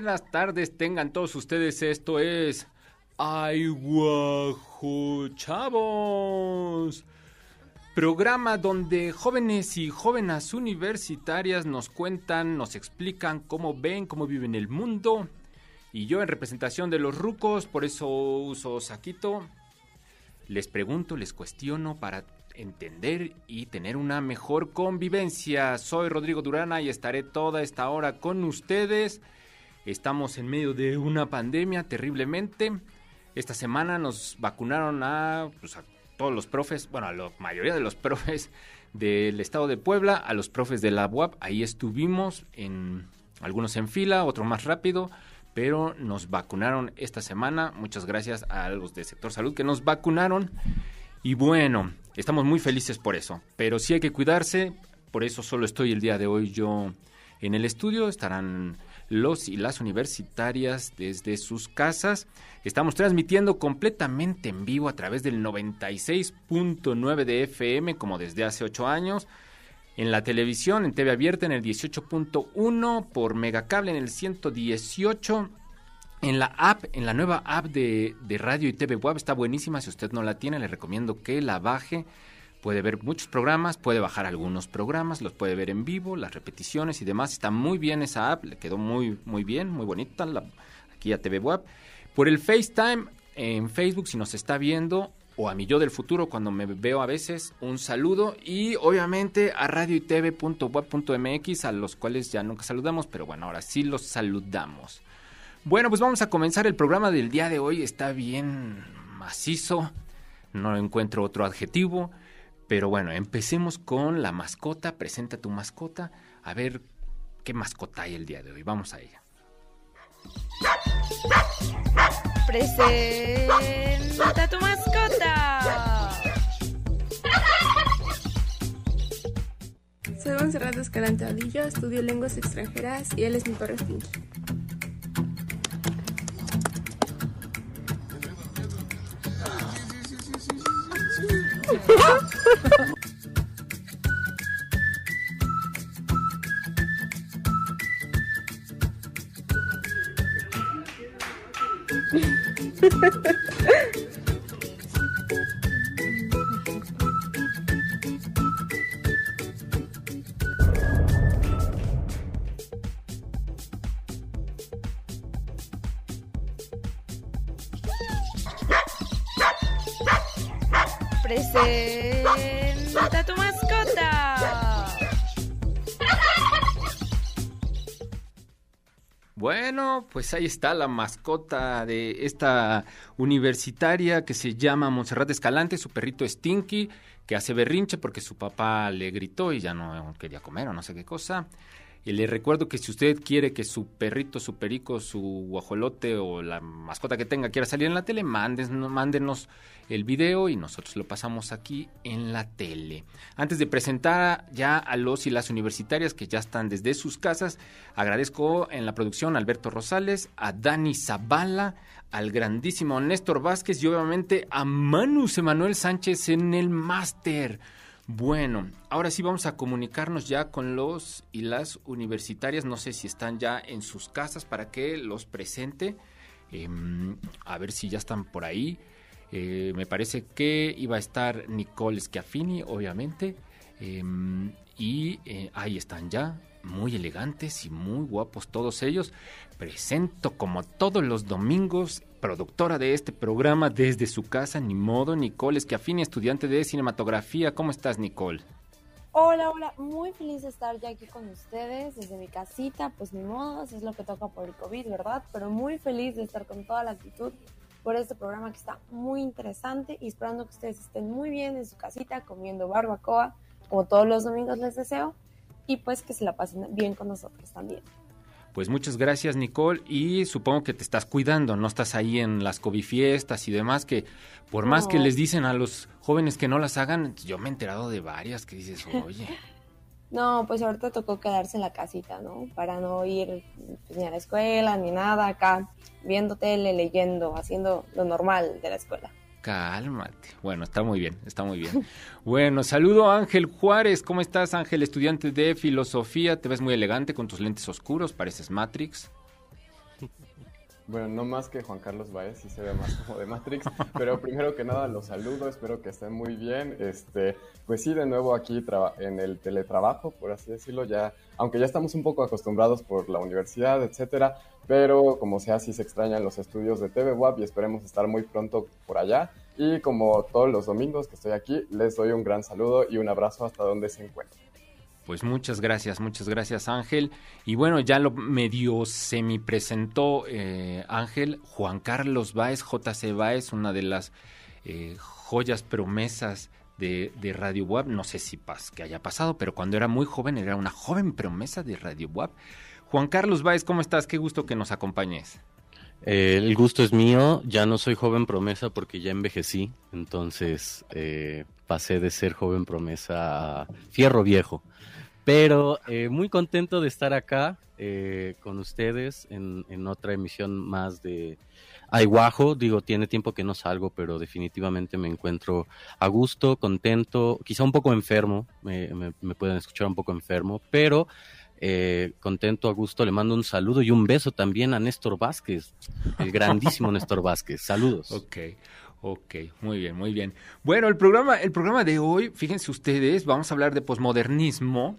buenas tardes tengan todos ustedes. Esto es Ay Guajo Chavos. Programa donde jóvenes y jóvenes universitarias nos cuentan, nos explican cómo ven, cómo viven el mundo. Y yo en representación de los rucos, por eso uso saquito, les pregunto, les cuestiono para entender y tener una mejor convivencia. Soy Rodrigo Durana y estaré toda esta hora con ustedes. Estamos en medio de una pandemia terriblemente. Esta semana nos vacunaron a, pues, todos los profes, bueno, a la mayoría de los profes del estado de Puebla, a los profes de la UAP. Ahí estuvimos, en algunos en fila, otros más rápido, pero nos vacunaron esta semana. Muchas gracias a los del sector salud que nos vacunaron. Y bueno, estamos muy felices por eso, pero sí hay que cuidarse, por eso solo estoy el día de hoy yo en el estudio, estarán los y las universitarias desde sus casas. Estamos transmitiendo completamente en vivo a través del 96.9 de FM, como desde hace ocho años. En la televisión, en TV abierta, en el 18.1, por Megacable en el 118 en la app, en la nueva app de, radio y TV Web está buenísima. Si usted no la tiene, le recomiendo que la baje. Puede ver muchos programas, puede bajar algunos programas, los puede ver en vivo, las repeticiones y demás. Está muy bien esa app, le quedó muy, muy bien, muy bonita la, aquí a TV Web. Por el FaceTime en Facebook, si nos está viendo, o a mi yo del futuro cuando me veo a veces, un saludo. Y obviamente a radio y TV.web.mx, a los cuales ya nunca saludamos, pero bueno, ahora sí los saludamos. Bueno, pues vamos a comenzar el programa del día de hoy. Está bien macizo, no encuentro otro adjetivo, pero bueno, empecemos con la mascota. Presenta tu mascota. A ver qué mascota hay el día de hoy. Vamos a ella. Presenta tu mascota. Soy Monserrat Escalante Adillo, estudio lenguas extranjeras y él es mi perro Stinky. Presenta pues ahí está la mascota de esta universitaria que se llama Montserrat Escalante, su perrito Stinky, que hace berrinche porque su papá le gritó y ya no quería comer o no sé qué cosa. Y le recuerdo que si usted quiere que su perrito, su perico, su guajolote o la mascota que tenga quiera salir en la tele, mándenos el video y nosotros lo pasamos aquí en la tele. Antes de presentar ya a los y las universitarias que ya están desde sus casas, agradezco en la producción a Alberto Rosales, a Dani Zavala, al grandísimo Néstor Vázquez y obviamente a Manus Emanuel Sánchez en el máster. Bueno, ahora sí vamos a comunicarnos ya con los y las universitarias. No sé si están ya en sus casas para que los presente. Em, a ver si ya están por ahí. Eh, me parece que iba a estar Nicole Schiaffini, obviamente. Em, y eh, ahí están ya, muy elegantes y muy guapos todos ellos. Presento como todos los domingos productora de este programa desde su casa, ni modo, Nicole Schiaffini, estudiante de cinematografía. ¿Cómo estás, Nicole? Hola, hola, muy feliz de estar ya aquí con ustedes desde mi casita, pues ni modo, es lo que toca por el COVID, ¿verdad? Pero muy feliz de estar con toda la actitud por este programa que está muy interesante y esperando que ustedes estén muy bien en su casita comiendo barbacoa, como todos los domingos les deseo, y pues que se la pasen bien con nosotros también. Pues muchas gracias Nicole y supongo que te estás cuidando, no estás ahí en las cobifiestas y demás que por más que les dicen a los jóvenes que no las hagan, yo me he enterado de varias que dices, oye. no, pues ahorita tocó quedarse en la casita, ¿no? Para no ir pues, ni a la escuela ni nada acá, viendo tele, leyendo, haciendo lo normal de la escuela. Cálmate. Bueno, está muy bien, está muy bien. Bueno, saludo a Ángel Juárez. ¿Cómo estás, Ángel? Estudiante de filosofía. Te ves muy elegante con tus lentes oscuros, pareces Matrix. Bueno, no más que Juan Carlos Baez, sí se ve más como de Matrix, pero primero que nada los saludo, espero que estén muy bien. Este, pues sí, de nuevo aquí en el teletrabajo, por así decirlo, ya, aunque ya estamos un poco acostumbrados por la universidad, etcétera, pero como sea, sí se extrañan los estudios de TV WAP y esperemos estar muy pronto por allá. Y como todos los domingos que estoy aquí, les doy un gran saludo y un abrazo hasta donde se encuentren. Pues muchas gracias, muchas gracias Ángel. Y bueno, ya lo medio semi presentó eh, Ángel, Juan Carlos Báez, JC Báez, una de las eh, joyas promesas de, Radio Web. No sé si pas, que haya pasado, pero cuando era muy joven era una joven promesa de Radio Web. Juan Carlos Báez, ¿cómo estás? Qué gusto que nos acompañes. Eh, el gusto es mío, ya no soy joven promesa porque ya envejecí, entonces pasé de ser joven promesa a fierro viejo. Pero eh, muy contento de estar acá eh, con ustedes en, otra emisión más de Aiguajo. Digo, tiene tiempo que no salgo, pero definitivamente me encuentro a gusto, contento, quizá un poco enfermo, me, pueden escuchar un poco enfermo, pero eh, contento, a gusto. Le mando un saludo y un beso también a Néstor Vázquez, el grandísimo Néstor Vázquez. Saludos. Ok. Ok, muy bien, muy bien. Bueno, el programa, el programa de hoy, fíjense ustedes, vamos a hablar de posmodernismo,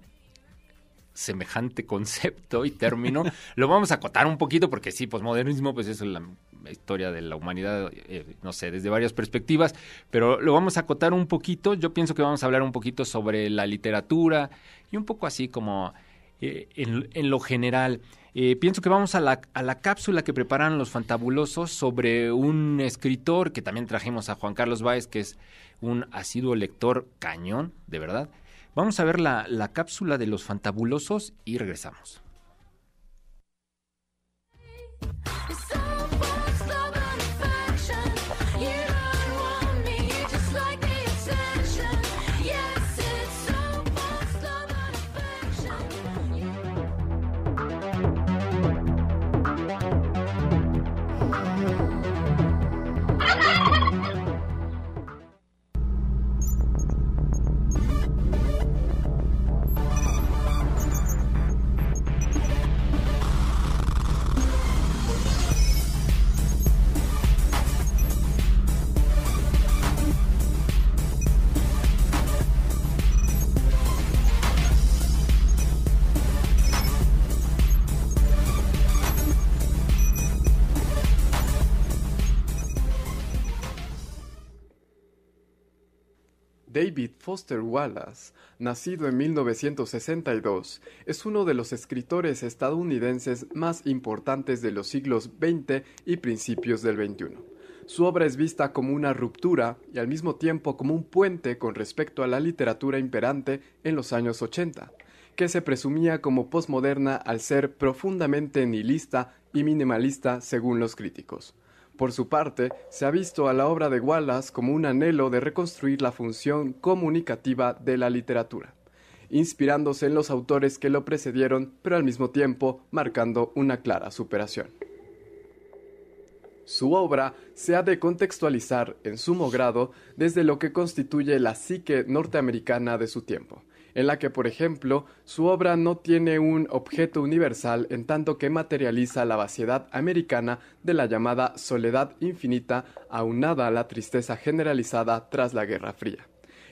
semejante concepto y término. Lo vamos a acotar un poquito porque sí, posmodernismo pues es la historia de la humanidad, eh, no sé, desde varias perspectivas, pero lo vamos a acotar un poquito. Yo pienso que vamos a hablar un poquito sobre la literatura y un poco así como eh, en, lo general. Eh, pienso que vamos a la, a la cápsula que preparan los fantabulosos sobre un escritor que también trajimos a Juan Carlos Báez, que es un asiduo lector cañón, de verdad. Vamos a ver la, la cápsula de los fantabulosos y regresamos. David Foster Wallace, nacido en 1962, es uno de los escritores estadounidenses más importantes de los siglos XX y principios del XXI. Su obra es vista como una ruptura y al mismo tiempo como un puente con respecto a la literatura imperante en los años 80, que se presumía como posmoderna al ser profundamente nihilista y minimalista según los críticos. Por su parte, se ha visto a la obra de Wallace como un anhelo de reconstruir la función comunicativa de la literatura, inspirándose en los autores que lo precedieron, pero al mismo tiempo marcando una clara superación. Su obra se ha de contextualizar en sumo grado desde lo que constituye la psique norteamericana de su tiempo, en la que, por ejemplo, su obra no tiene un objeto universal en tanto que materializa la vaciedad americana de la llamada soledad infinita aunada a la tristeza generalizada tras la Guerra Fría.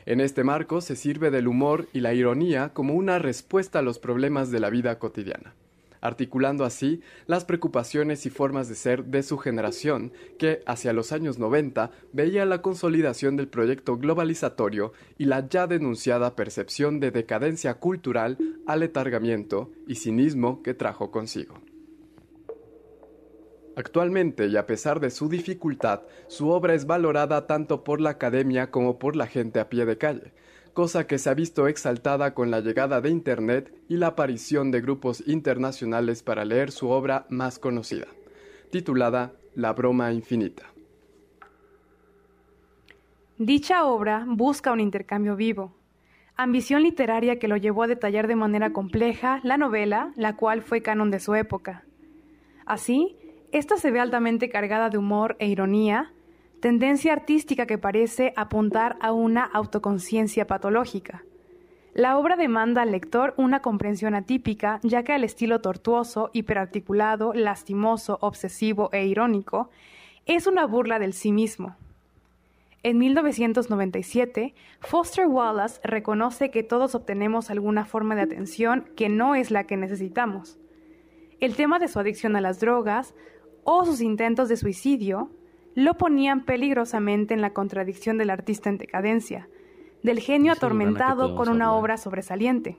En este marco se sirve del humor y la ironía como una respuesta a los problemas de la vida cotidiana articulando así las preocupaciones y formas de ser de su generación, que hacia los años 90 veía la consolidación del proyecto globalizatorio y la ya denunciada percepción de decadencia cultural, aletargamiento y cinismo que trajo consigo. Actualmente, y a pesar de su dificultad, su obra es valorada tanto por la academia como por la gente a pie de calle, cosa que se ha visto exaltada con la llegada de Internet y la aparición de grupos internacionales para leer su obra más conocida, titulada La broma infinita. Dicha obra busca un intercambio vivo, ambición literaria que lo llevó a detallar de manera compleja la novela, la cual fue canon de su época. Así, esta se ve altamente cargada de humor e ironía, tendencia artística que parece apuntar a una autoconciencia patológica. La obra demanda al lector una comprensión atípica, ya que el estilo tortuoso, hiperarticulado, lastimoso, obsesivo e irónico es una burla del sí mismo. En 1997, Foster Wallace reconoce que todos obtenemos alguna forma de atención que no es la que necesitamos. El tema de su adicción a las drogas o sus intentos de suicidio lo ponían peligrosamente en la contradicción del artista en decadencia, del genio atormentado con una obra sobresaliente.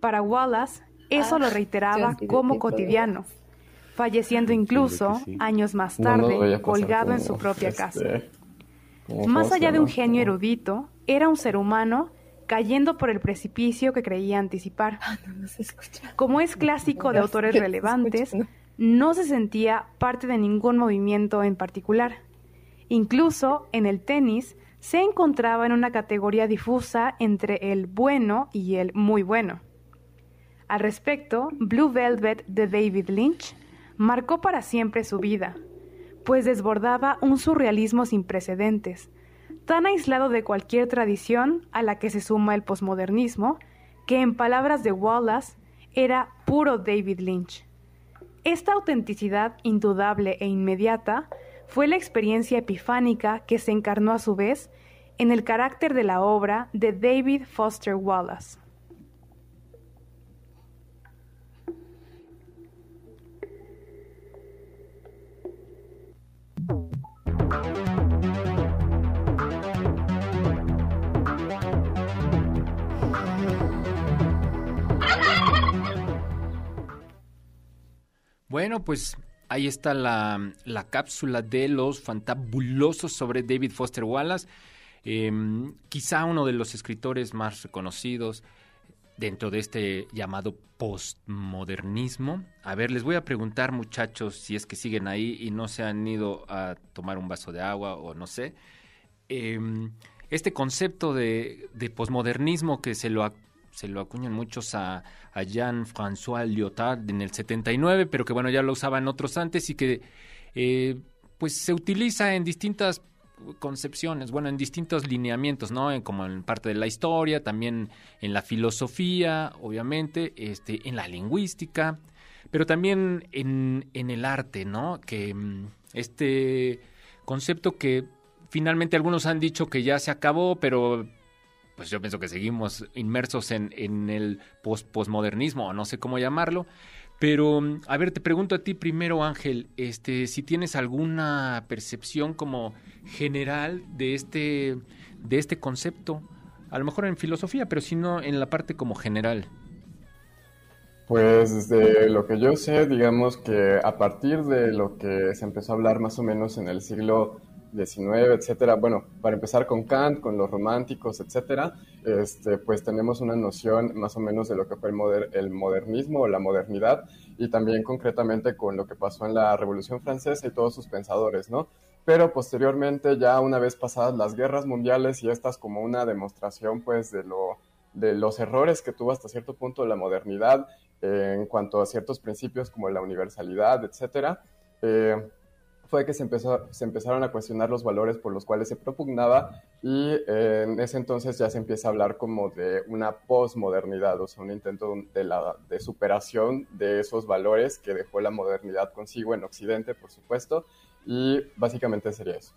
Para Wallace, eso lo Ah, reiteraba ya, sí, como cotidiano, falleciendo incluso sí. años más lo tarde, colgado en su propia este, casa. Más allá de un genio Como- erudito, era un ser humano cayendo por el precipicio que creía anticipar. No, no se escucha. Como es clásico de autores relevantes, no se sentía parte de ningún movimiento en particular. Incluso en el tenis se encontraba en una categoría difusa entre el bueno y el muy bueno. Al respecto, Blue Velvet de David Lynch marcó para siempre su vida, pues desbordaba un surrealismo sin precedentes, tan aislado de cualquier tradición a la que se suma el posmodernismo, que en palabras de Wallace era puro David Lynch. Esta autenticidad indudable e inmediata fue la experiencia epifánica que se encarnó a su vez en el carácter de la obra de David Foster Wallace. Bueno, pues ahí está la, la cápsula de los fantabulosos sobre David Foster Wallace. Em, quizá uno de los escritores más reconocidos dentro de este llamado postmodernismo. A ver, les voy a preguntar, muchachos, si es que siguen ahí y no se han ido a tomar un vaso de agua o no sé. Em, este concepto de, de posmodernismo que se lo, se lo acuñan muchos a, Jean-François Lyotard en el 79, pero que bueno, ya lo usaban otros antes y que eh, pues se utiliza en distintas concepciones, bueno, en distintos lineamientos, ¿no? Como en parte de la historia, también en la filosofía, obviamente, este, en la lingüística, pero también en, en el arte, ¿no? Que mm, este concepto que finalmente algunos han dicho que ya se acabó, pero pues yo pienso que seguimos inmersos en, en el pos- posmodernismo, o no sé cómo llamarlo. Pero, a ver, te pregunto a ti primero, Ángel, este, si tienes alguna percepción como general de este, de este concepto, a lo mejor en filosofía, pero si no en la parte como general. Pues desde lo que yo sé, digamos que a partir de lo que se empezó a hablar más o menos en el siglo XIX, etcétera, bueno, para empezar con Kant, con los románticos, etcétera, este, pues tenemos una noción más o menos de lo que fue el, el modernismo o la modernidad y también concretamente con lo que pasó en la Revolución Francesa y todos sus pensadores, ¿no? Pero posteriormente, ya una vez pasadas las guerras mundiales y estas como una demostración, pues, de lo de los errores que tuvo hasta cierto punto la modernidad eh, en cuanto a ciertos principios como la universalidad, etcétera, eh, fue que se, empezó, se empezaron a cuestionar los valores por los cuales se propugnaba y eh, en ese entonces ya se empieza a hablar como de una posmodernidad, o sea, un intento de, la, de superación de esos valores que dejó la modernidad consigo en Occidente, por supuesto, y básicamente sería eso.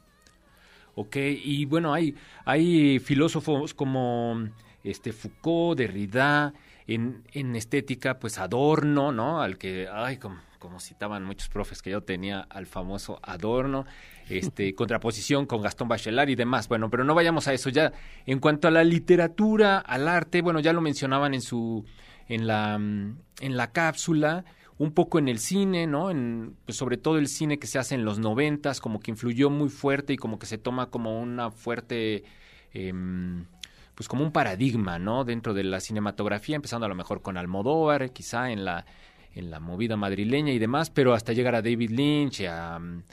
Ok, y bueno, hay, hay filósofos como este Foucault, Derrida, en, en estética, pues Adorno, ¿no? Al que, ay, como, como citaban muchos profes que yo tenía, al famoso Adorno, este, contraposición con Gastón Bachelard y demás. Bueno, pero no vayamos a eso ya. En cuanto a la literatura, al arte, bueno, ya lo mencionaban en su, en la, mm, en la cápsula, un poco en el cine, ¿no? En, pues sobre todo el cine que se hace en los noventas, como que influyó muy fuerte y como que se toma como una fuerte, em, pues como un paradigma, ¿no? Dentro de la cinematografía, empezando a lo mejor con Almodóvar, quizá en la, en la movida madrileña y demás, pero hasta llegar a David Lynch, a, mm,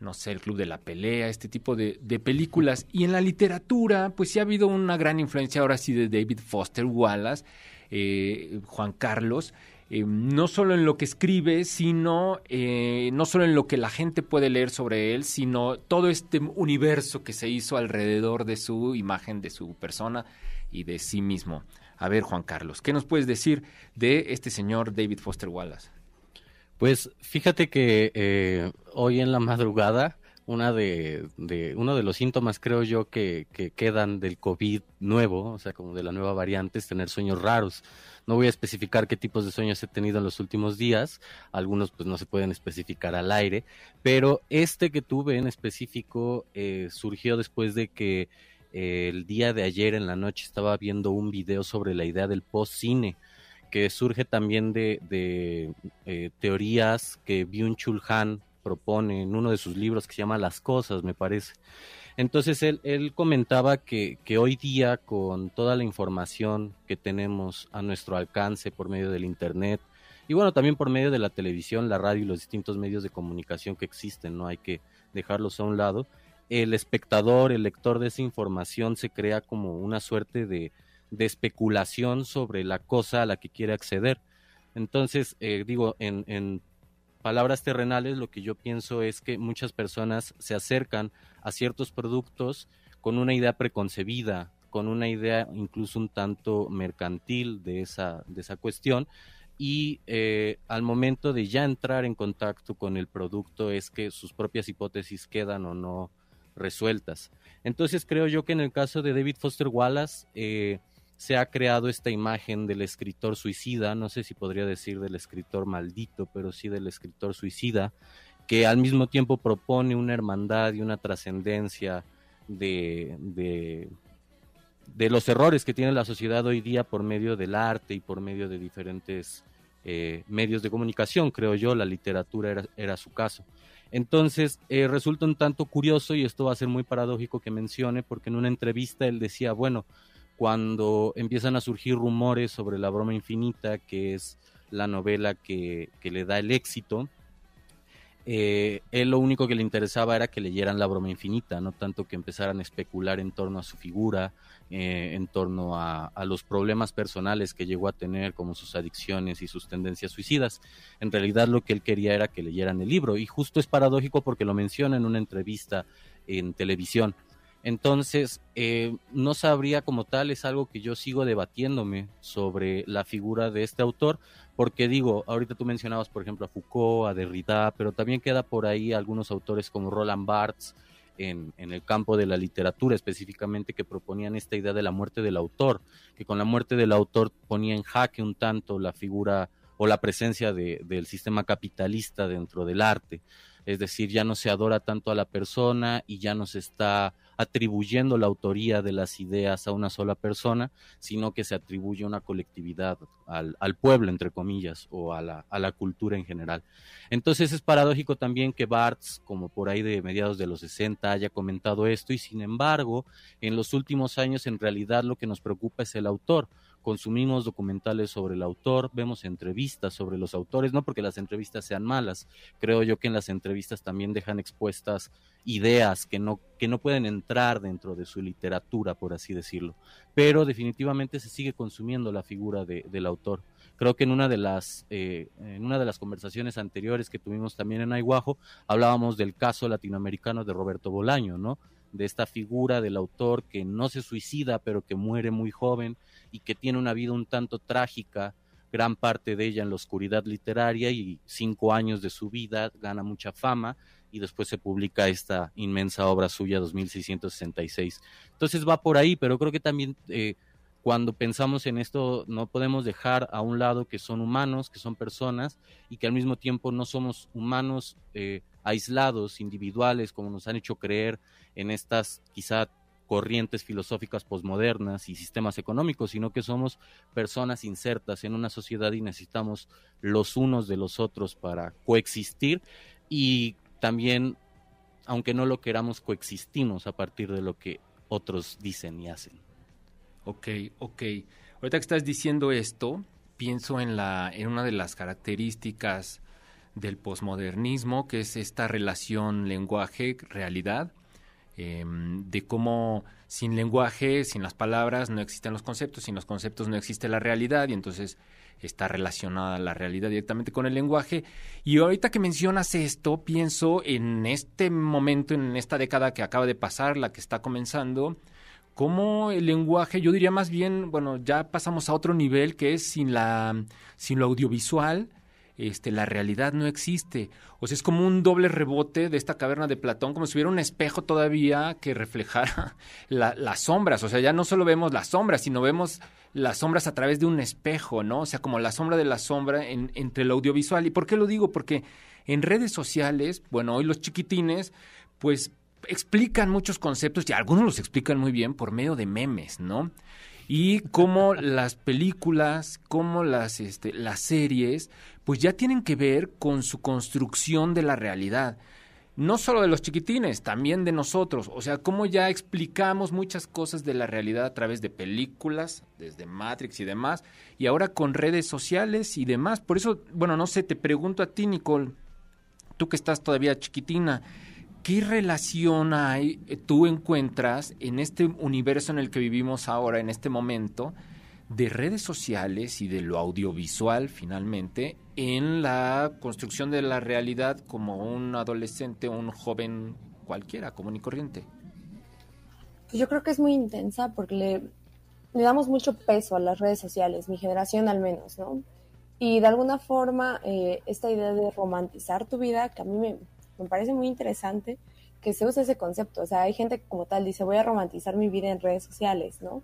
no sé, el Club de la Pelea, este tipo de, de películas. Y en la literatura, pues sí ha habido una gran influencia ahora sí de David Foster Wallace, eh, Juan Carlos, eh, no solo en lo que escribe, sino eh, no solo en lo que la gente puede leer sobre él, sino todo este universo que se hizo alrededor de su imagen, de su persona y de sí mismo. A ver, Juan Carlos, ¿qué nos puedes decir de este señor David Foster Wallace? Pues fíjate que eh, hoy en la madrugada una de, uno de los síntomas, creo yo, que, que, quedan del COVID nuevo, o sea, como de la nueva variante, es tener sueños raros. No voy a especificar qué tipos de sueños he tenido en los últimos días, algunos pues no se pueden especificar al aire, pero este que tuve en específico eh, surgió después de que el día de ayer en la noche estaba viendo un video sobre la idea del post-cine que surge también de, eh, teorías que Byung-Chul Han propone en uno de sus libros que se llama Las Cosas, me parece. Entonces él, él comentaba que, que, hoy día con toda la información que tenemos a nuestro alcance por medio del Internet y bueno, también por medio de la televisión, la radio y los distintos medios de comunicación que existen, no hay que dejarlos a un lado, el espectador, el lector de esa información se crea como una suerte de, especulación sobre la cosa a la que quiere acceder. Entonces, eh, digo, en, en palabras terrenales, lo que yo pienso es que muchas personas se acercan a ciertos productos con una idea preconcebida, con una idea incluso un tanto mercantil de esa, de esa cuestión. Y eh, al momento de ya entrar en contacto con el producto es que sus propias hipótesis quedan o no resueltas. Entonces creo yo que en el caso de David Foster Wallace, eh, se ha creado esta imagen del escritor suicida, no sé si podría decir del escritor maldito, pero sí del escritor suicida, que al mismo tiempo propone una hermandad y una trascendencia de, de, los errores que tiene la sociedad hoy día por medio del arte y por medio de diferentes eh, medios de comunicación, creo yo, la literatura era, era su caso. Entonces, eh, resulta un tanto curioso, y esto va a ser muy paradójico que mencione, porque en una entrevista él decía, bueno, cuando empiezan a surgir rumores sobre La broma infinita, que es la novela que, que le da el éxito, eh, él lo único que le interesaba era que leyeran La broma infinita, no tanto que empezaran a especular en torno a su figura, eh, en torno a, a, los problemas personales que llegó a tener, como sus adicciones y sus tendencias suicidas. En realidad lo que él quería era que leyeran el libro, y justo es paradójico porque lo menciona en una entrevista en televisión. Entonces, eh, no sabría como tal, es algo que yo sigo debatiéndome sobre la figura de este autor, porque digo, ahorita tú mencionabas, por ejemplo, a Foucault, a Derrida, pero también queda por ahí algunos autores como Roland Barthes, en, en, el campo de la literatura específicamente, que proponían esta idea de la muerte del autor, que con la muerte del autor ponía en jaque un tanto la figura o la presencia de, del sistema capitalista dentro del arte. Es decir, ya no se adora tanto a la persona y ya no se está atribuyendo la autoría de las ideas a una sola persona, sino que se atribuye una colectividad al, al pueblo, entre comillas, o a la, a la, cultura en general. Entonces es paradójico también que Barthes, como por ahí de mediados de los 60, haya comentado esto y sin embargo, en los últimos años en realidad lo que nos preocupa es el autor consumimos documentales sobre el autor, vemos entrevistas sobre los autores, no porque las entrevistas sean malas, creo yo que en las entrevistas también dejan expuestas ideas que no, que no pueden entrar dentro de su literatura, por así decirlo, pero definitivamente se sigue consumiendo la figura de, del autor. Creo que en una de las eh, en una de las conversaciones anteriores que tuvimos también en Aiguajo hablábamos del caso latinoamericano de Roberto Bolaño, ¿no? De esta figura del autor que no se suicida, pero que muere muy joven y que tiene una vida un tanto trágica, gran parte de ella en la oscuridad literaria y cinco años de su vida gana mucha fama y después se publica esta inmensa obra suya 2666. Entonces va por ahí, pero creo que también eh, cuando pensamos en esto no podemos dejar a un lado que son humanos, que son personas y que al mismo tiempo no somos humanos eh, aislados, individuales, como nos han hecho creer en estas quizá corrientes filosóficas posmodernas y sistemas económicos, sino que somos personas insertas en una sociedad y necesitamos los unos de los otros para coexistir y también, aunque no lo queramos, coexistimos a partir de lo que otros dicen y hacen. Ok, ok. Ahorita que estás diciendo esto, pienso en, la, en una de las características del posmodernismo, que es esta relación lenguaje-realidad eh, de cómo sin lenguaje, sin las palabras, no existen los conceptos, sin los conceptos no existe la realidad y entonces está relacionada la realidad directamente con el lenguaje. Y ahorita que mencionas esto, pienso en este momento, en esta década que acaba de pasar, la que está comenzando, cómo el lenguaje, yo diría más bien, bueno, ya pasamos a otro nivel que es sin la sin lo audiovisual, este, la realidad no existe. O sea, es como un doble rebote de esta caverna de Platón, como si hubiera un espejo todavía que reflejara las sombras. O sea, ya no solo vemos las sombras, sino vemos las sombras a través de un espejo, ¿no? O sea, como la sombra de la sombra entre el audiovisual. ¿Y por qué lo digo? Porque en redes sociales, bueno, hoy los chiquitines, pues explican muchos conceptos y algunos los explican muy bien por medio de memes, ¿no? Y como las películas, como las, este, las series, pues ya tienen que ver con su construcción de la realidad. No solo de los chiquitines, también de nosotros. O sea, cómo ya explicamos muchas cosas de la realidad a través de películas, desde Matrix y demás, y ahora con redes sociales y demás. Por eso, bueno, no sé, te pregunto a ti, Nicole, tú que estás todavía chiquitina, ¿qué relación hay, eh, tú encuentras en este universo en el que vivimos ahora, en este momento, de redes sociales y de lo audiovisual finalmente en la construcción de la realidad como un adolescente un joven cualquiera, común y corriente? Yo creo que es muy intensa porque le, le damos mucho peso a las redes sociales, mi generación al menos, ¿no? Y de alguna forma, eh, esta idea de romantizar tu vida, que a mí me, me parece muy interesante que se use ese concepto. O sea, hay gente que como tal dice, voy a romantizar mi vida en redes sociales, ¿no?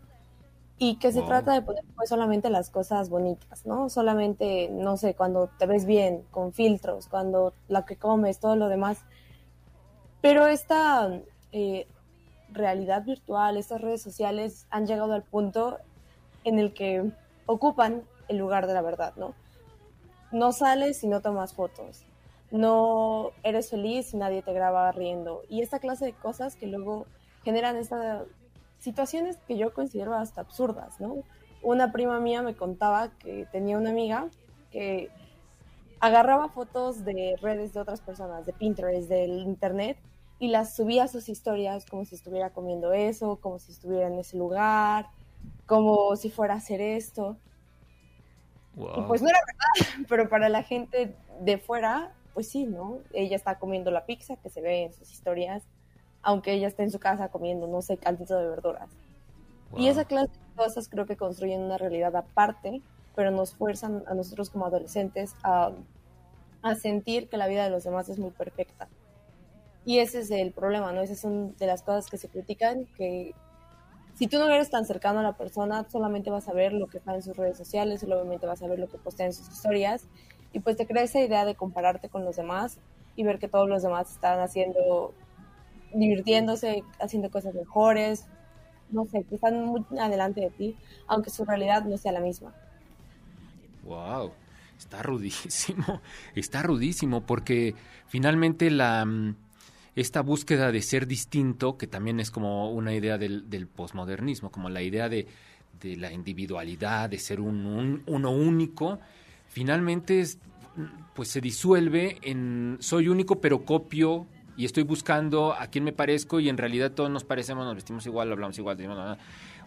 Y que se trata de poner pues, solamente las cosas bonitas, ¿no? Solamente, no sé, cuando te ves bien, con filtros, cuando la que comes, todo lo demás. Pero esta eh, realidad virtual, estas redes sociales han llegado al punto en el que ocupan el lugar de la verdad, ¿no? No sales si no tomas fotos no eres feliz y nadie te graba riendo. Y esta clase de cosas que luego generan estas situaciones que yo considero hasta absurdas, ¿no? Una prima mía me contaba que tenía una amiga que agarraba fotos de redes de otras personas, de Pinterest, del internet, y las subía a sus historias como si estuviera comiendo eso, como si estuviera en ese lugar, como si fuera a hacer esto. Y pues no era verdad, pero para la gente de fuera pues sí, ¿no? Ella está comiendo la pizza que se ve en sus historias, aunque ella esté en su casa comiendo, no sé, caldito de verduras. Y esa clase de cosas creo que construyen una realidad aparte, pero nos fuerzan a nosotros como adolescentes a, a sentir que la vida de los demás es muy perfecta. Y ese es el problema, ¿no? Esas son de las cosas que se critican, que si tú no eres tan cercano a la persona, solamente vas a ver lo que está en sus redes sociales, solamente vas a ver lo que postea en sus historias y pues te crea esa idea de compararte con los demás y ver que todos los demás están haciendo, divirtiéndose, haciendo cosas mejores, no sé, que están muy adelante de ti, aunque su realidad no sea la misma. Wow, está rudísimo, está rudísimo porque finalmente la mm, esta búsqueda de ser distinto, que también es como una idea del, del posmodernismo, como la idea de, de, la individualidad, de ser un, un, uno único, finalmente es, pues se disuelve en soy único pero copio y estoy buscando a quién me parezco y en realidad todos nos parecemos, nos vestimos igual, hablamos igual.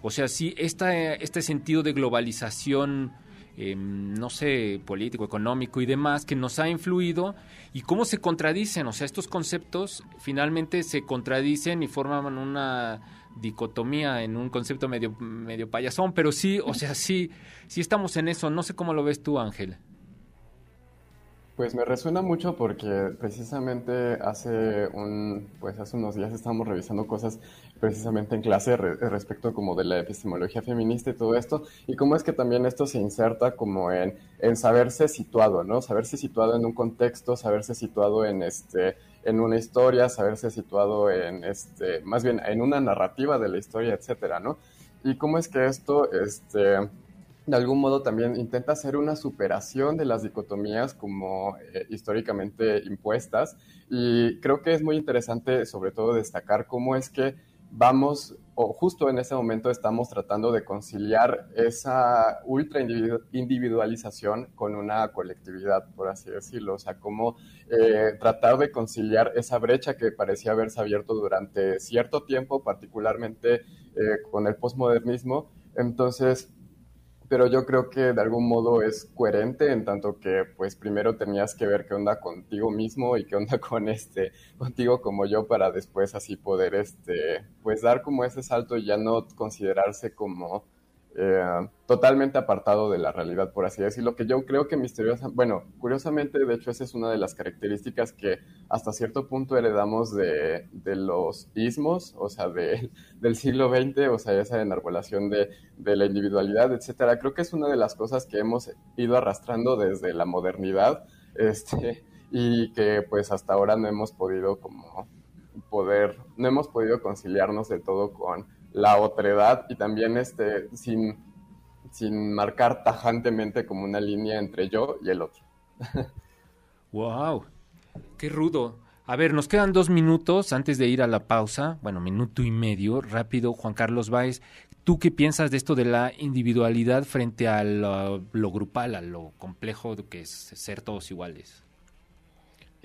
O sea, sí, esta, este sentido de globalización, em, no sé, político, económico y demás, que nos ha influido y cómo se contradicen. O sea, estos conceptos finalmente se contradicen y forman una dicotomía en un concepto medio, medio payasón, pero sí, o sea, sí, sí estamos en eso. No sé cómo lo ves tú, Ángel. Pues me resuena mucho porque precisamente hace un, pues hace unos días estábamos revisando cosas precisamente en clase respecto como de la epistemología feminista y todo esto, y cómo es que también esto se inserta como en, en saberse situado, ¿no? Saberse situado en un contexto, saberse situado en este, en una historia, saberse situado en este, más bien en una narrativa de la historia, etcétera, ¿no? Y cómo es que esto, este, de algún modo también intenta hacer una superación de las dicotomías como eh, históricamente impuestas y creo que es muy interesante sobre todo destacar cómo es que vamos o justo en ese momento estamos tratando de conciliar esa ultra individualización con una colectividad, por así decirlo, o sea, cómo eh, tratar de conciliar esa brecha que parecía haberse abierto durante cierto tiempo, particularmente eh, con el posmodernismo. Entonces, pero yo creo que de algún modo es coherente en tanto que pues primero tenías que ver qué onda contigo mismo y qué onda con este contigo como yo para después así poder este pues dar como ese salto y ya no considerarse como eh, totalmente apartado de la realidad, por así decirlo, que yo creo que misteriosa, bueno, curiosamente, de hecho, esa es una de las características que hasta cierto punto heredamos de, de los ismos, o sea, de, del siglo XX, o sea, esa enarbolación de, de la individualidad, etcétera. Creo que es una de las cosas que hemos ido arrastrando desde la modernidad, este, y que pues hasta ahora no hemos podido como poder, no hemos podido conciliarnos de todo con la otredad y también este, sin, sin marcar tajantemente como una línea entre yo y el otro. ¡Wow! ¡Qué rudo! A ver, nos quedan dos minutos antes de ir a la pausa. Bueno, minuto y medio. Rápido, Juan Carlos Báez. ¿Tú qué piensas de esto de la individualidad frente a lo, lo grupal, a lo complejo que es ser todos iguales?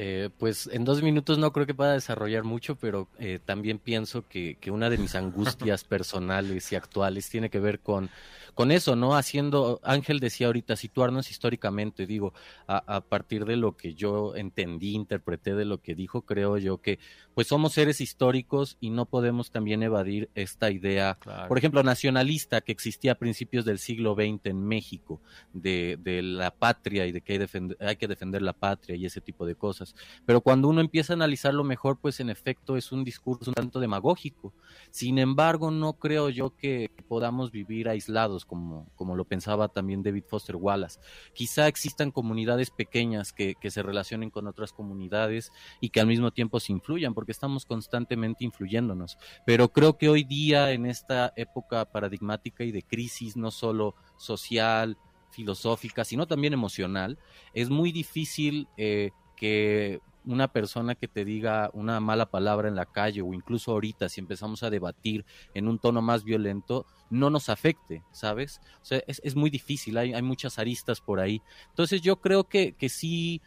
Eh, pues en dos minutos no creo que pueda desarrollar mucho, pero eh, también pienso que, que, una de mis angustias personales y actuales tiene que ver con con eso, ¿no? Haciendo, Ángel decía ahorita, situarnos históricamente, digo, a, a, partir de lo que yo entendí, interpreté de lo que dijo, creo yo que pues somos seres históricos y no podemos también evadir esta idea, claro. por ejemplo, nacionalista que existía a principios del siglo XX en México, de, de la patria y de que hay, defender, hay que defender la patria y ese tipo de cosas. Pero cuando uno empieza a analizarlo mejor, pues en efecto es un discurso un tanto demagógico. Sin embargo, no creo yo que podamos vivir aislados como, como lo pensaba también David Foster Wallace. Quizá existan comunidades pequeñas que, que, se relacionen con otras comunidades y que al mismo tiempo se influyan, porque estamos constantemente influyéndonos. Pero creo que hoy día, en esta época paradigmática y de crisis, no solo social, filosófica, sino también emocional, es muy difícil eh, que una persona que te diga una mala palabra en la calle o incluso ahorita si empezamos a debatir en un tono más violento, no nos afecte, ¿sabes? O sea, es, es muy difícil, hay, hay, muchas aristas por ahí. Entonces yo creo que, que sí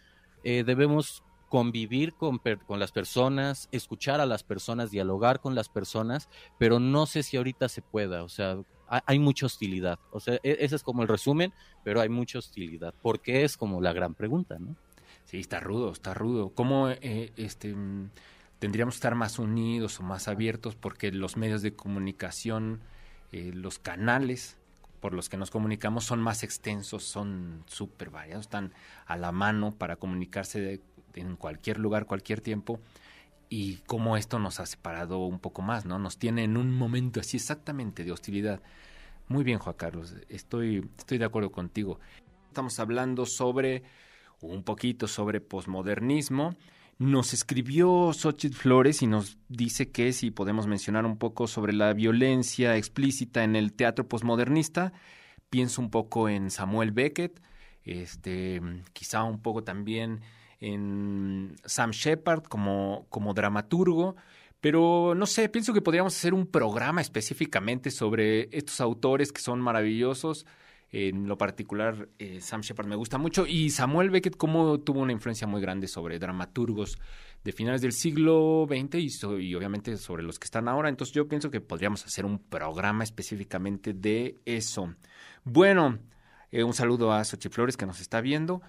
eh, debemos convivir con, con, las personas, escuchar a las personas, dialogar con las personas, pero no sé si ahorita se pueda, o sea, hay, mucha hostilidad. O sea, e, ese es como el resumen, pero hay mucha hostilidad, porque es como la gran pregunta, ¿no? Sí, está rudo, está rudo. ¿Cómo eh, este, tendríamos que estar más unidos o más abiertos? Porque los medios de comunicación, eh, los canales por los que nos comunicamos son más extensos, son súper variados, están a la mano para comunicarse de, en cualquier lugar, cualquier tiempo. Y cómo esto nos ha separado un poco más, ¿no? Nos tiene en un momento así exactamente de hostilidad. Muy bien, Juan Carlos, estoy, estoy de acuerdo contigo. Estamos hablando sobre un poquito sobre posmodernismo. Nos escribió Xochitl Flores y nos dice que si podemos mencionar un poco sobre la violencia explícita en el teatro posmodernista, pienso un poco en Samuel Beckett, este, quizá un poco también en Sam Shepard como, como dramaturgo, pero no sé, pienso que podríamos hacer un programa específicamente sobre estos autores que son maravillosos. En lo particular, eh, Sam Shepard me gusta mucho. Y Samuel Beckett, como tuvo una influencia muy grande sobre dramaturgos de finales del siglo XX y, obviamente sobre los que están ahora. Entonces, yo pienso que podríamos hacer un programa específicamente de eso. Bueno, eh, un saludo a Xochitl Flores que nos está viendo.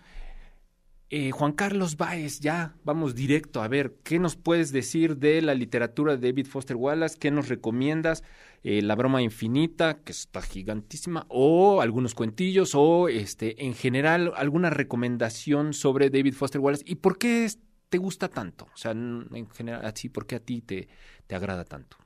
Eh, Juan Carlos Báez, ya vamos directo a ver, ¿qué nos puedes decir de la literatura de David Foster Wallace? ¿Qué nos recomiendas? Eh, la broma infinita, que está gigantísima, o algunos cuentillos, o este, en general, alguna recomendación sobre David Foster Wallace. ¿Y por qué te gusta tanto? O sea, en general, así, ¿por qué a ti te, te agrada tanto?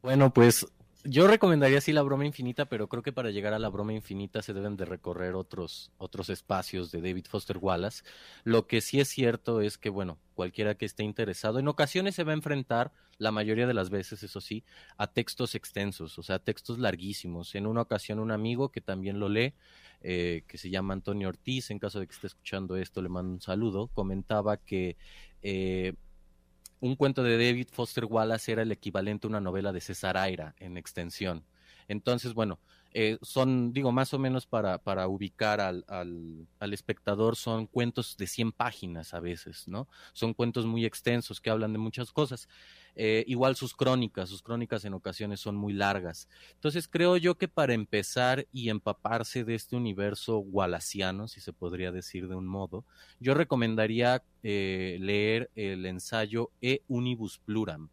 Bueno, pues yo recomendaría sí la broma infinita, pero creo que para llegar a la broma infinita se deben de recorrer otros, otros espacios de David Foster Wallace. Lo que sí es cierto es que, bueno, cualquiera que esté interesado, en ocasiones se va a enfrentar, la mayoría de las veces, eso sí, a textos extensos, o sea, textos larguísimos. En una ocasión un amigo que también lo lee, eh, que se llama Antonio Ortiz, en caso de que esté escuchando esto, le mando un saludo, comentaba que... Eh, un cuento de David Foster Wallace era el equivalente a una novela de César Aira en extensión. Entonces, bueno, Eh, son, digo, más o menos para, para ubicar al, al, al, espectador, son cuentos de 100 páginas a veces, ¿no? Son cuentos muy extensos que hablan de muchas cosas. Eh, igual sus crónicas, sus crónicas en ocasiones son muy largas. Entonces creo yo que para empezar y empaparse de este universo wallaciano, si se podría decir de un modo, yo recomendaría eh, leer el ensayo E Unibus Pluram,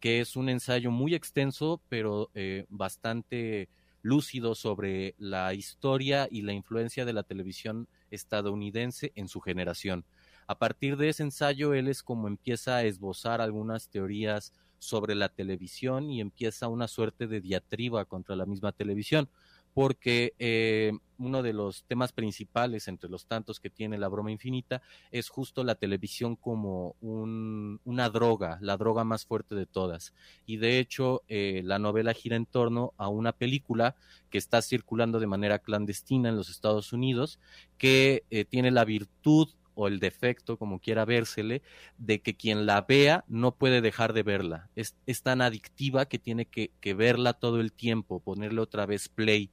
que es un ensayo muy extenso, pero eh, bastante lúcido sobre la historia y la influencia de la televisión estadounidense en su generación. A partir de ese ensayo, él es como empieza a esbozar algunas teorías sobre la televisión y empieza una suerte de diatriba contra la misma televisión, porque eh, uno de los temas principales entre los tantos que tiene la broma infinita es justo la televisión como un, una droga, la droga más fuerte de todas. Y de hecho, eh, la novela gira en torno a una película que está circulando de manera clandestina en los Estados Unidos, que eh, tiene la virtud o el defecto, como quiera vérsele, de que quien la vea no puede dejar de verla. Es, es tan adictiva que tiene que, que, verla todo el tiempo, ponerle otra vez play.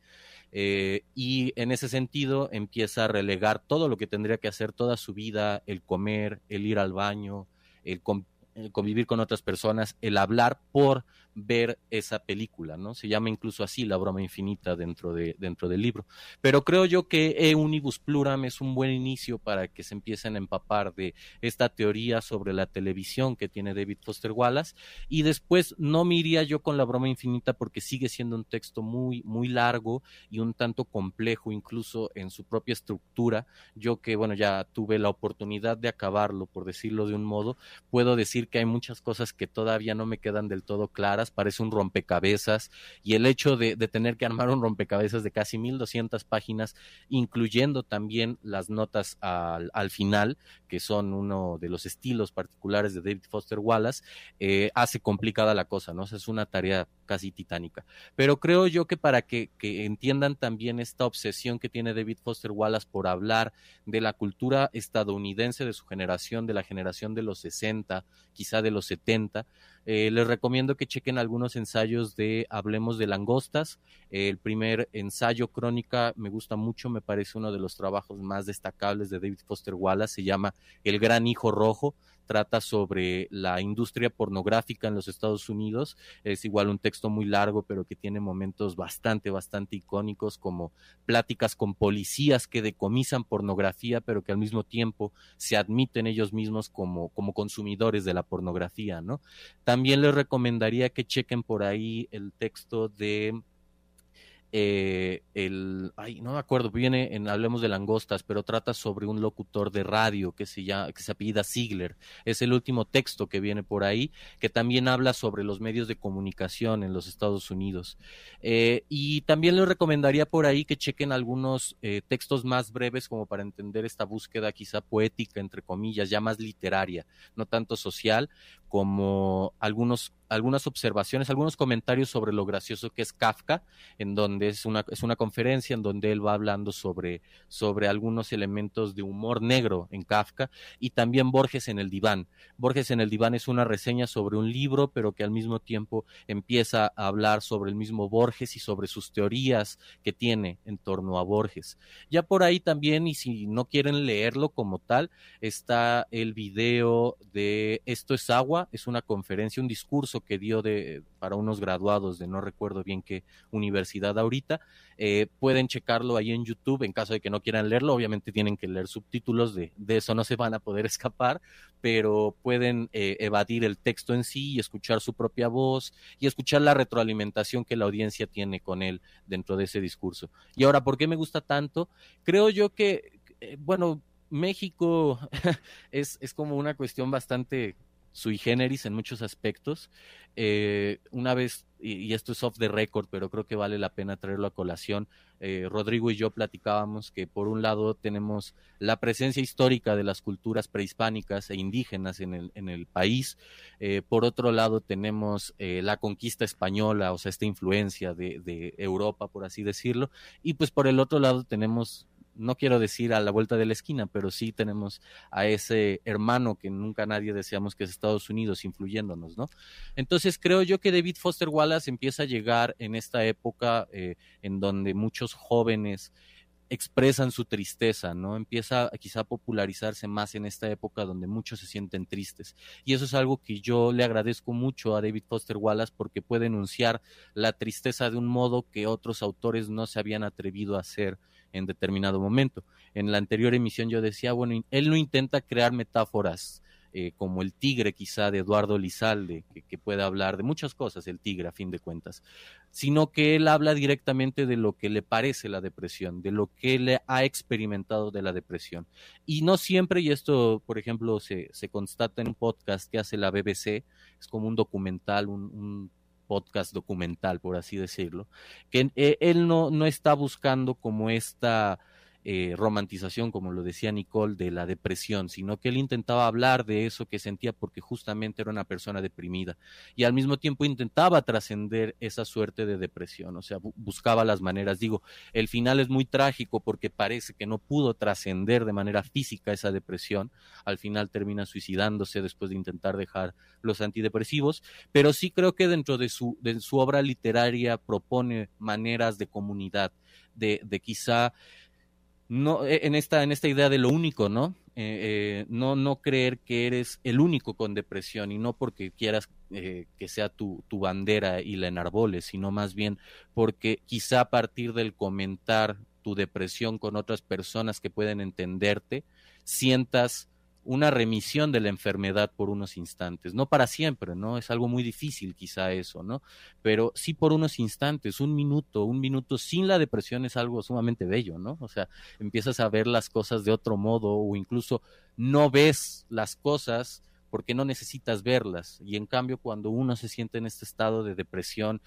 Eh, y en ese sentido empieza a relegar todo lo que tendría que hacer toda su vida, el comer, el ir al baño, el, el convivir con otras personas, el hablar por ver esa película, ¿no? Se llama incluso así la broma infinita dentro, de, dentro del libro. Pero creo yo que E Unibus Pluram es un buen inicio para que se empiecen a empapar de esta teoría sobre la televisión que tiene David Foster Wallace y después no me iría yo con la broma infinita porque sigue siendo un texto muy, muy largo y un tanto complejo incluso en su propia estructura. Yo que, bueno, ya tuve la oportunidad de acabarlo, por decirlo de un modo, puedo decir que hay muchas cosas que todavía no me quedan del todo claras parece un rompecabezas, y el hecho de, tener que armar un rompecabezas de casi 1200 páginas, incluyendo también las notas al, al final, que son uno de los estilos particulares de David Foster Wallace, eh, hace complicada la cosa, ¿no? Es una tarea casi titánica. Pero creo yo que para que, entiendan también esta obsesión que tiene David Foster Wallace por hablar de la cultura estadounidense de su generación, de la generación de los 60, quizá de los 70, eh, les recomiendo que chequen algunos ensayos de Hablemos de Langostas. El primer ensayo crónica me gusta mucho, me parece uno de los trabajos más destacables de David Foster Wallace, se llama El Gran Hijo Rojo trata sobre la industria pornográfica en los Estados Unidos. Es igual un texto muy largo, pero que tiene momentos bastante, bastante icónicos, como pláticas con policías que decomisan pornografía, pero que al mismo tiempo se admiten ellos mismos como, como consumidores de la pornografía, ¿no? También les recomendaría que chequen por ahí el texto de eh, el, ay, no me acuerdo, viene en Hablemos de Langostas, pero trata sobre un locutor de radio que se llama, que se apellida Ziegler. Es el último texto que viene por ahí, que también habla sobre los medios de comunicación en los Estados Unidos. Eh, y también les recomendaría por ahí que chequen algunos eh, textos más breves como para entender esta búsqueda quizá poética, entre comillas, ya más literaria, no tanto social, como algunos algunas observaciones, algunos comentarios sobre lo gracioso que es Kafka, en donde es una, es una conferencia en donde él va hablando sobre, sobre algunos elementos de humor negro en Kafka y también Borges en el diván. Borges en el diván es una reseña sobre un libro, pero que al mismo tiempo empieza a hablar sobre el mismo Borges y sobre sus teorías que tiene en torno a Borges. Ya por ahí también, y si no quieren leerlo como tal, está el video de Esto es agua, es una conferencia, un discurso que dio de, para unos graduados de no recuerdo bien qué universidad ahorita. Eh, pueden checarlo ahí en YouTube en caso de que no quieran leerlo. Obviamente tienen que leer subtítulos, de, de eso no se van a poder escapar, pero pueden eh, evadir el texto en sí y escuchar su propia voz y escuchar la retroalimentación que la audiencia tiene con él dentro de ese discurso. Y ahora, ¿por qué me gusta tanto? Creo yo que, eh, bueno, México es, es como una cuestión bastante sui generis en muchos aspectos. Eh, una vez, y, esto es off the record, pero creo que vale la pena traerlo a colación, eh, Rodrigo y yo platicábamos que por un lado tenemos la presencia histórica de las culturas prehispánicas e indígenas en el, en el país, eh, por otro lado tenemos la conquista española, o sea, esta influencia de Europa, por así decirlo, y pues por el otro lado tenemos no quiero decir a la vuelta de la esquina, pero sí tenemos a ese hermano que nunca nadie deseamos que es Estados Unidos influyéndonos, ¿no? Entonces creo yo que David Foster Wallace empieza a llegar en esta época eh, en donde muchos jóvenes expresan su tristeza, ¿no? Empieza quizá a popularizarse más en esta época donde muchos se sienten tristes. Y eso es algo que yo le agradezco mucho a David Foster Wallace porque puede enunciar la tristeza de un modo que otros autores no se habían atrevido a hacer en determinado momento. En la anterior emisión yo decía, bueno, él no intenta crear metáforas eh, como el tigre quizá de Eduardo Lizalde, que, que, puede hablar de muchas cosas, el tigre a fin de cuentas, sino que él habla directamente de lo que le parece la depresión, de lo que le ha experimentado de la depresión. Y no siempre, y esto, por ejemplo, se, se constata en un podcast que hace la BBC, es como un documental, un, un podcast documental, por así decirlo, que eh, él no, no está buscando como esta eh, romantización, como lo decía Nicole, de la depresión, sino que él intentaba hablar de eso que sentía porque justamente era una persona deprimida. Y al mismo tiempo intentaba trascender esa suerte de depresión, o sea, bu buscaba las maneras. Digo, el final es muy trágico porque parece que no pudo trascender de manera física esa depresión, al final termina suicidándose después de intentar dejar los antidepresivos, pero sí creo que dentro de su, de su obra literaria propone maneras de comunidad, de, de quizá no en esta en esta idea de lo único no eh, eh, no no creer que eres el único con depresión y no porque quieras eh, que sea tu, tu bandera y la enarboles sino más bien porque quizá a partir del comentar tu depresión con otras personas que pueden entenderte sientas una remisión de la enfermedad por unos instantes, no para siempre, ¿no? Es algo muy difícil quizá eso, ¿no? Pero sí por unos instantes, un minuto, un minuto sin la depresión es algo sumamente bello, ¿no? O sea, empiezas a ver las cosas de otro modo o incluso no ves las cosas porque no necesitas verlas y en cambio cuando uno se siente en este estado de depresión,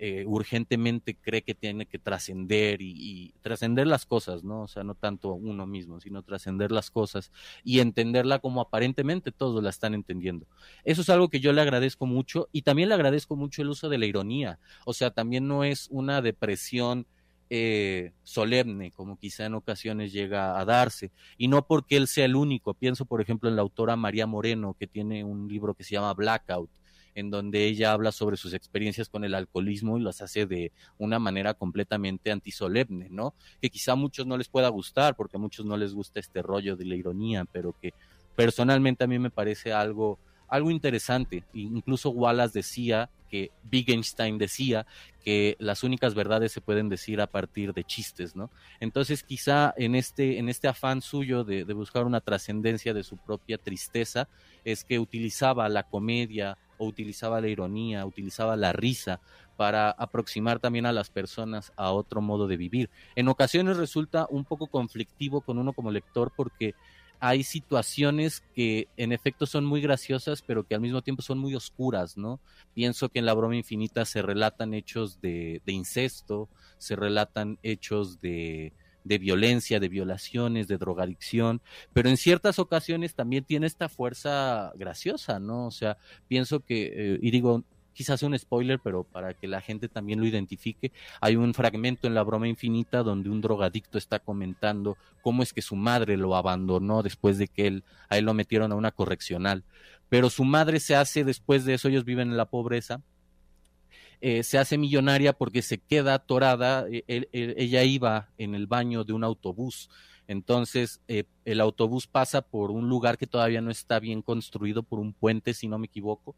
eh, urgentemente cree que tiene que trascender y, trascender las cosas, ¿no? O sea, no tanto uno mismo, sino trascender las cosas y entenderla como aparentemente todos la están entendiendo. Eso es algo que yo le agradezco mucho y también le agradezco mucho el uso de la ironía. O sea, también no es una depresión eh, solemne, como quizá en ocasiones llega a darse, y no porque él sea el único. Pienso, por ejemplo, en la autora María Moreno, que tiene un libro que se llama Blackout, en donde ella habla sobre sus experiencias con el alcoholismo y las hace de una manera completamente antisolemne, ¿no? Que quizá a muchos no les pueda gustar, porque a muchos no les gusta este rollo de la ironía, pero que personalmente a mí me parece algo, algo interesante. Incluso Wallace decía que Wittgenstein decía que las únicas verdades se pueden decir a partir de chistes, ¿no? Entonces quizá en este, en este afán suyo de, de buscar una trascendencia de su propia tristeza, es que utilizaba la comedia o utilizaba la ironía, utilizaba la risa para aproximar también a las personas a otro modo de vivir. En ocasiones resulta un poco conflictivo con uno como lector porque hay situaciones que en efecto son muy graciosas, pero que al mismo tiempo son muy oscuras, ¿no? Pienso que en la broma infinita se relatan hechos de, incesto, se relatan hechos de, de violencia, de violaciones, de drogadicción, pero en ciertas ocasiones también tiene esta fuerza graciosa, ¿no? O sea, pienso que, eh, y digo, quizás un spoiler, pero para que la gente también lo identifique, hay un fragmento en la broma infinita donde un drogadicto está comentando cómo es que su madre lo abandonó después de que él, a él lo metieron a una correccional, pero su madre se hace después de eso, ellos viven en la pobreza, eh, se hace millonaria porque se queda atorada, él, ella iba en el baño de un autobús, entonces eh, el autobús pasa por un lugar que todavía no está bien construido, por un puente, si no me equivoco,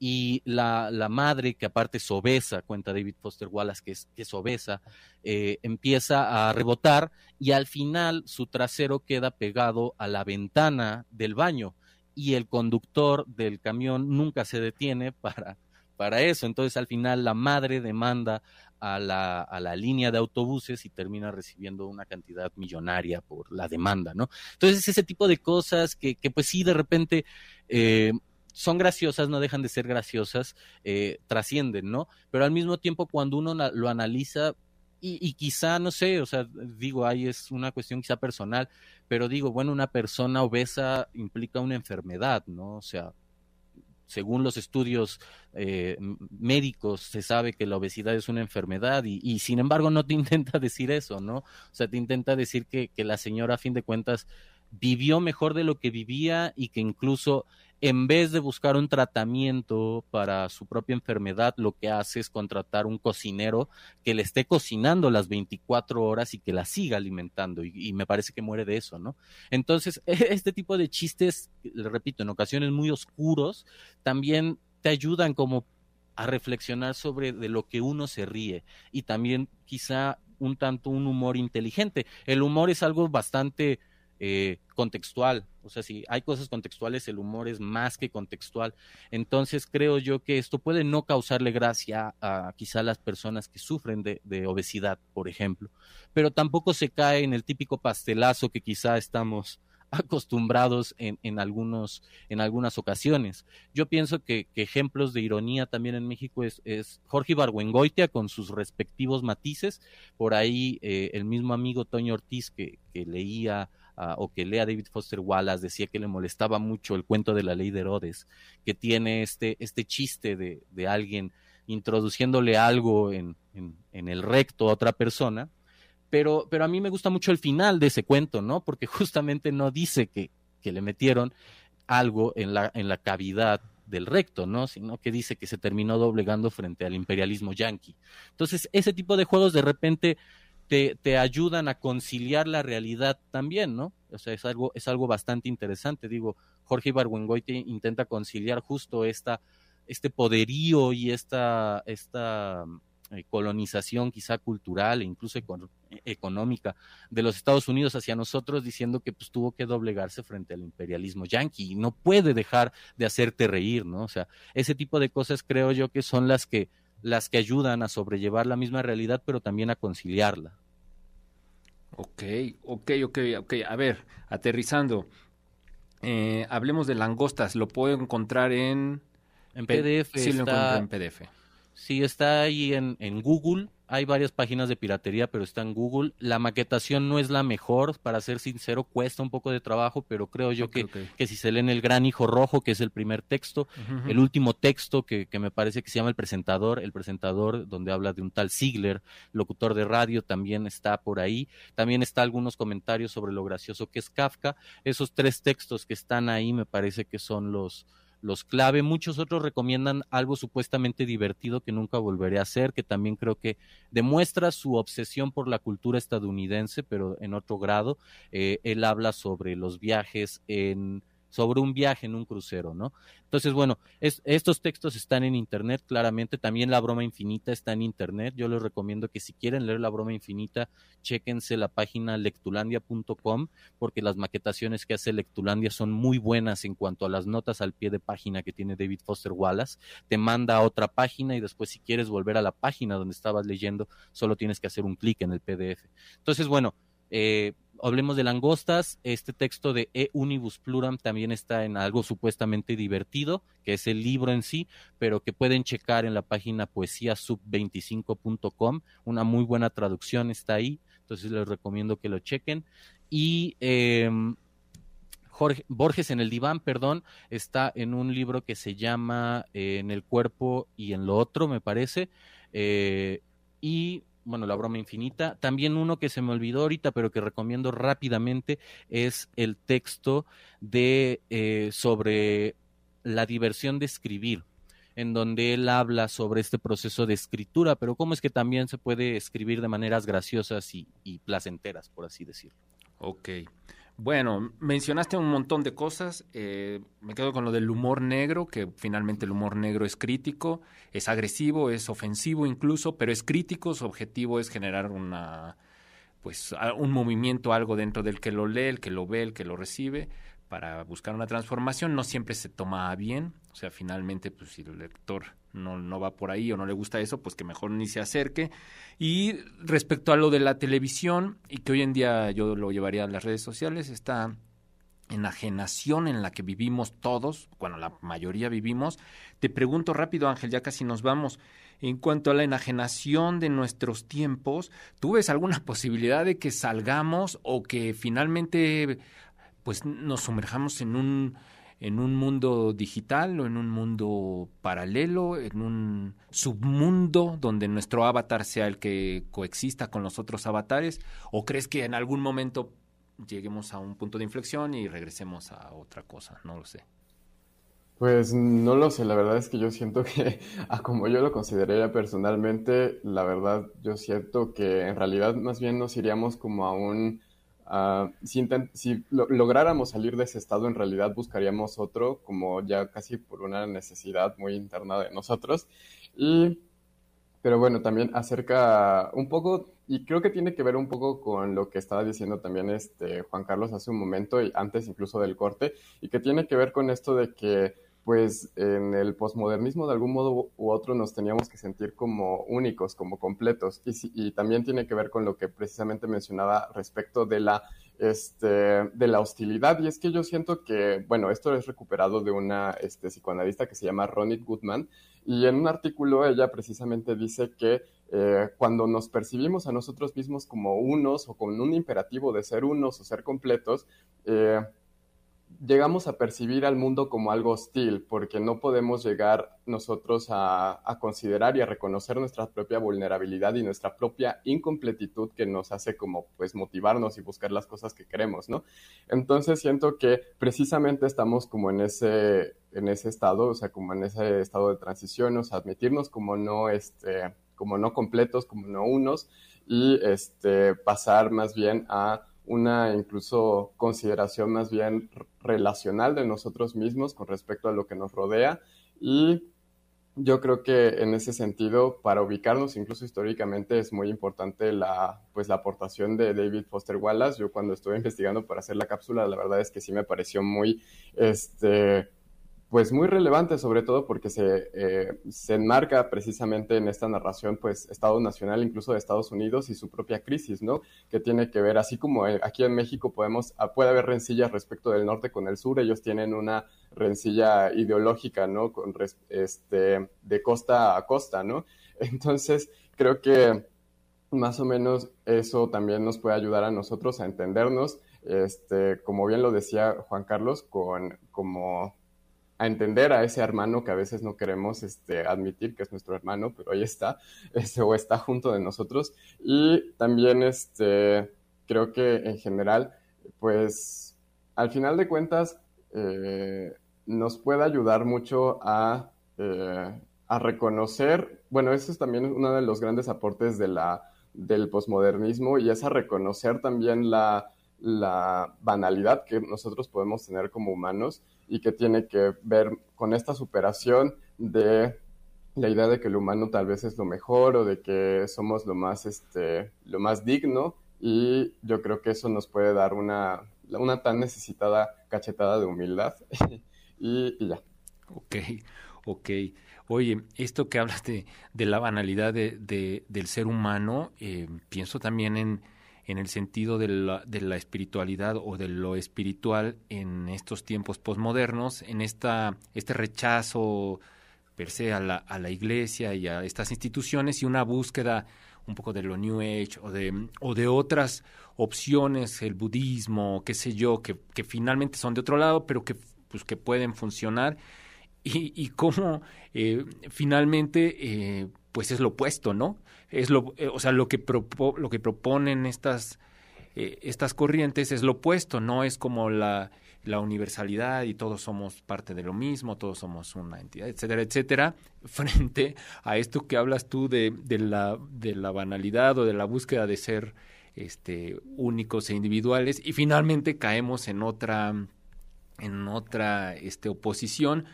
y la, la madre, que aparte es obesa, cuenta David Foster Wallace, que es, que es obesa, eh, empieza a rebotar y al final su trasero queda pegado a la ventana del baño y el conductor del camión nunca se detiene para para eso. Entonces al final la madre demanda a la, a la línea de autobuses y termina recibiendo una cantidad millonaria por la demanda, ¿no? Entonces ese tipo de cosas que, que pues sí de repente eh, son graciosas, no dejan de ser graciosas, eh, trascienden, ¿no? Pero al mismo tiempo cuando uno lo analiza, y, y, quizá, no sé, o sea, digo, ahí es una cuestión quizá personal, pero digo, bueno, una persona obesa implica una enfermedad, ¿no? O sea, según los estudios eh, médicos se sabe que la obesidad es una enfermedad y, sin embargo no te intenta decir eso, ¿no? O sea, te intenta decir que, que la señora a fin de cuentas vivió mejor de lo que vivía y que incluso en vez de buscar un tratamiento para su propia enfermedad, lo que hace es contratar un cocinero que le esté cocinando las 24 horas y que la siga alimentando. Y, me parece que muere de eso, ¿no? Entonces, este tipo de chistes, le repito, en ocasiones muy oscuros, también te ayudan como a reflexionar sobre de lo que uno se ríe y también quizá un tanto un humor inteligente. El humor es algo bastante eh, contextual. O sea, si hay cosas contextuales, el humor es más que contextual. Entonces creo yo que esto puede no causarle gracia a quizá las personas que sufren de, obesidad, por ejemplo, pero tampoco se cae en el típico pastelazo que quizá estamos acostumbrados en, en, algunos, en algunas ocasiones. Yo pienso que, ejemplos de ironía también en México es, es Jorge Ibargüengoitia con sus respectivos matices. Por ahí eh, el mismo amigo Toño Ortiz que, que leía o que lea David Foster Wallace decía que le molestaba mucho el cuento de la ley de Herodes, que tiene este, este chiste de, de alguien introduciéndole algo en, en, el recto a otra persona, pero, pero a mí me gusta mucho el final de ese cuento, ¿no? Porque justamente no dice que, que le metieron algo en la, en la cavidad del recto, ¿no? Sino que dice que se terminó doblegando frente al imperialismo yanqui. Entonces, ese tipo de juegos de repente te, ayudan a conciliar la realidad también, ¿no? O sea, es algo, es algo bastante interesante. Digo, Jorge Ibargüengoite intenta conciliar justo esta, este poderío y esta, esta eh, colonización quizá cultural e incluso económica de los Estados Unidos hacia nosotros, diciendo que pues tuvo que doblegarse frente al imperialismo yanqui y no puede dejar de hacerte reír, ¿no? O sea, ese tipo de cosas creo yo que son las que las que ayudan a sobrellevar la misma realidad, pero también a conciliarla. Ok, ok, ok, ok. A ver, aterrizando. Eh, hablemos de langostas. Lo puedo encontrar en... En PDF. Sí, lo encuentro en PDF. Sí, está ahí en, en Google hay varias páginas de piratería, pero está en Google. La maquetación no es la mejor, para ser sincero, cuesta un poco de trabajo, pero creo yo que, que si se leen El Gran Hijo Rojo, que es el primer texto, el último texto que, que, me parece que se llama El Presentador, el presentador donde habla de un tal Ziegler, locutor de radio, también está por ahí. También está algunos comentarios sobre lo gracioso que es Kafka. Esos tres textos que están ahí me parece que son los los clave. Muchos otros recomiendan algo supuestamente divertido que nunca volveré a hacer, que también creo que demuestra su obsesión por la cultura estadounidense, pero en otro grado. Eh, él habla sobre los viajes en sobre un viaje en un crucero, ¿no? Entonces, bueno, estos textos están en Internet, claramente, también la broma infinita está en Internet, yo les recomiendo que si quieren leer la broma infinita, chéquense la página lectulandia.com, porque las maquetaciones que hace Lectulandia son muy buenas en cuanto a las notas al pie de página que tiene David Foster Wallace, te manda a otra página y después si quieres volver a la página donde estabas leyendo, solo tienes que hacer un clic en el PDF. Entonces, bueno, eh, hablemos de langostas, este texto de E Unibus Pluram también está en algo supuestamente divertido, que es el libro en sí, pero que pueden checar en la página poesiasub25.com, una muy buena traducción está ahí, entonces les recomiendo que lo chequen. Y em, Borges en el diván, perdón, está en un libro que se llama eh, En el cuerpo y en lo otro, me parece. Eh, y bueno, la broma infinita. También uno que se me olvidó ahorita, pero que recomiendo rápidamente, es el texto de eh, sobre la diversión de escribir en donde él habla sobre este proceso de escritura, pero cómo es que también se puede escribir de maneras graciosas y, y placenteras, por así decirlo. Ok. Bueno, mencionaste un montón de cosas. Eh, me quedo con lo del humor negro, que finalmente el humor negro es crítico, es agresivo, es ofensivo incluso, pero es crítico. Su objetivo es generar una, pues, un movimiento, algo dentro del que lo lee, el que lo ve, el que lo recibe para buscar una transformación. No siempre se toma bien, o sea, finalmente, pues si el lector no, no va por ahí o no le gusta eso, pues que mejor ni se acerque. Y respecto a lo de la televisión, y que hoy en día yo lo llevaría a las redes sociales, esta enajenación en la que vivimos todos, bueno, la mayoría vivimos. Te pregunto rápido, Ángel, ya casi nos vamos. En cuanto a la enajenación de nuestros tiempos, ¿tú ves alguna posibilidad de que salgamos o que finalmente pues nos sumerjamos en un en un mundo digital o en un mundo paralelo, en un submundo donde nuestro avatar sea el que coexista con los otros avatares? ¿O crees que en algún momento lleguemos a un punto de inflexión y regresemos a otra cosa? No lo sé. Pues no lo sé, la verdad es que yo siento que, a como yo lo consideraría personalmente, la verdad yo siento que en realidad más bien nos iríamos como a un Ah, si, si lográramos salir de ese estado, en realidad buscaríamos otro, como ya casi por una necesidad muy interna de nosotros. Y, pero bueno, también acerca un poco, y creo que tiene que ver un poco con lo que estaba diciendo también este Juan Carlos hace un momento, y antes incluso del corte, y que tiene que ver con esto de que pues en el posmodernismo de algún modo u otro nos teníamos que sentir como únicos, como completos. Y, también tiene que ver con lo que precisamente mencionaba respecto de la, este, de la hostilidad. Y es que yo siento que, bueno, esto es recuperado de una este, psicoanalista que se llama Ronit Goodman. Y en un artículo ella precisamente dice que eh, cuando nos percibimos a nosotros mismos como unos o con un imperativo de ser unos o ser completos, eh, llegamos a percibir al mundo como algo hostil, porque no podemos llegar nosotros a, considerar y a reconocer nuestra propia vulnerabilidad y nuestra propia incompletitud que nos hace como pues motivarnos y buscar las cosas que queremos, ¿no? Entonces siento que precisamente estamos como en ese, en ese estado, o sea, como en ese estado de transición, o sea, admitirnos como no, este, como no completos, como no unos, y este, pasar más bien a una incluso consideración más bien relacional de nosotros mismos con respecto a lo que nos rodea y yo creo que en ese sentido, para ubicarnos incluso históricamente, es muy importante la, pues, la aportación de David Foster Wallace. Yo cuando estuve investigando para hacer la cápsula, la verdad es que sí me pareció muy, este, pues muy relevante, sobre todo porque se, eh, se enmarca precisamente en esta narración, pues, Estado Nacional, incluso de Estados Unidos y su propia crisis, ¿no? Que tiene que ver, así como eh, aquí en México podemos, ah, puede haber rencillas respecto del norte con el sur, ellos tienen una rencilla ideológica, ¿no? Con, este, de costa a costa, ¿no? Entonces, creo que más o menos eso también nos puede ayudar a nosotros a entendernos, este, como bien lo decía Juan Carlos, con como a entender a ese hermano que a veces no queremos este, admitir que es nuestro hermano, pero ahí está, o está junto de nosotros. Y también este, creo que en general, pues al final de cuentas, eh, nos puede ayudar mucho a, eh, a, reconocer, bueno, eso es también uno de los grandes aportes de la, del posmodernismo y es a reconocer también la, la banalidad que nosotros podemos tener como humanos y que tiene que ver con esta superación de la idea de que el humano tal vez es lo mejor o de que somos lo más, este, lo más digno y yo creo que eso nos puede dar una, una tan necesitada cachetada de humildad y, ya. Ok, ok. Oye, esto que hablas de, la banalidad de, del ser humano, eh, pienso también en en el sentido de la, de la espiritualidad o de lo espiritual en estos tiempos posmodernos, en esta, este rechazo per se a la, a la iglesia y a estas instituciones y una búsqueda un poco de lo New Age o de, o de otras opciones, el budismo, qué sé yo, que, que finalmente son de otro lado, pero que, pues, que pueden funcionar. Y, y cómo eh, finalmente eh, pues es lo opuesto, ¿no? Es lo, eh, o sea, lo que, propo, lo que proponen estas, eh, estas corrientes es lo opuesto, no es como la, la universalidad y todos somos parte de lo mismo, todos somos una entidad, etcétera, etcétera, frente a esto que hablas tú de, de, la, de la banalidad o de la búsqueda de ser este, únicos e individuales y finalmente caemos en otra, en otra este, oposición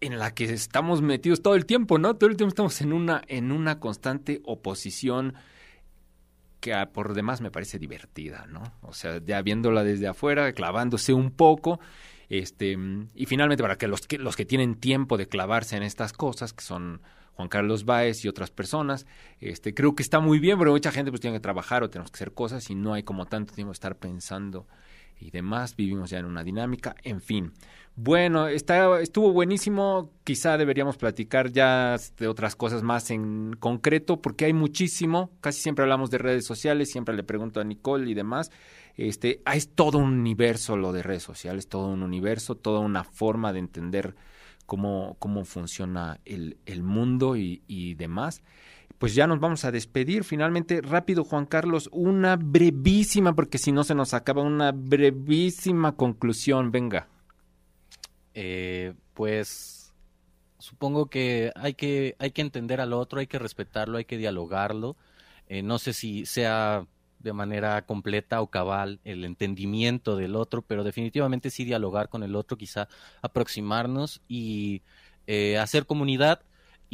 en la que estamos metidos todo el tiempo, ¿no? Todo el tiempo estamos en una, en una constante oposición que por demás me parece divertida, ¿no? O sea, ya viéndola desde afuera, clavándose un poco, este, y finalmente para que los que, los que tienen tiempo de clavarse en estas cosas, que son Juan Carlos Báez y otras personas, este, creo que está muy bien, pero mucha gente pues tiene que trabajar o tenemos que hacer cosas y no hay como tanto tiempo de estar pensando y demás. Vivimos ya en una dinámica, en fin. Bueno, está, estuvo buenísimo. Quizá deberíamos platicar ya de otras cosas más en concreto, porque hay muchísimo. Casi siempre hablamos de redes sociales, siempre le pregunto a Nicole y demás. Este, ah, es todo un universo lo de redes sociales, todo un universo, toda una forma de entender cómo, cómo funciona el, el mundo y, y demás pues ya nos vamos a despedir. Finalmente, rápido, Juan Carlos, una brevísima, porque si no se nos acaba, una brevísima conclusión. Venga. Eh, pues supongo que hay que hay que entender al otro, hay que respetarlo, hay que dialogarlo. Eh, no sé si sea de manera completa o cabal el entendimiento del otro, pero definitivamente sí dialogar con el otro, quizá aproximarnos y eh, hacer comunidad